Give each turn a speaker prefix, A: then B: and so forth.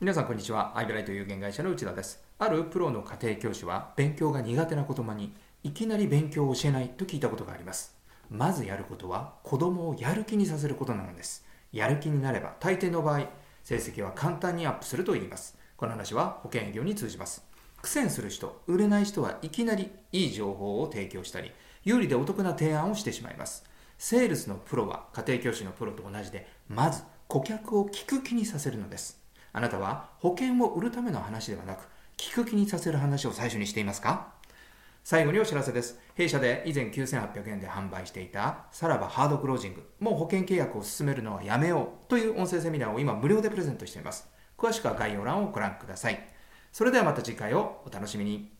A: 皆さんこんにちは。アイブライト有限会社の内田です。あるプロの家庭教師は勉強が苦手な言葉にいきなり勉強を教えないと聞いたことがあります。まずやることは子供をやる気にさせることなのです。やる気になれば大抵の場合、成績は簡単にアップすると言います。この話は保険営業に通じます。苦戦する人、売れない人はいきなりいい情報を提供したり、有利でお得な提案をしてしまいます。セールスのプロは家庭教師のプロと同じで、まず顧客を聞く気にさせるのです。あなたは保険を売るための話ではなく、聞く気にさせる話を最初にしていますか？最後にお知らせです。弊社で以前9800円で販売していたさらばハードクロージング、もう保険契約を進めるのはやめようという音声セミナーを今無料でプレゼントしています。詳しくは概要欄をご覧ください。それではまた次回をお楽しみに。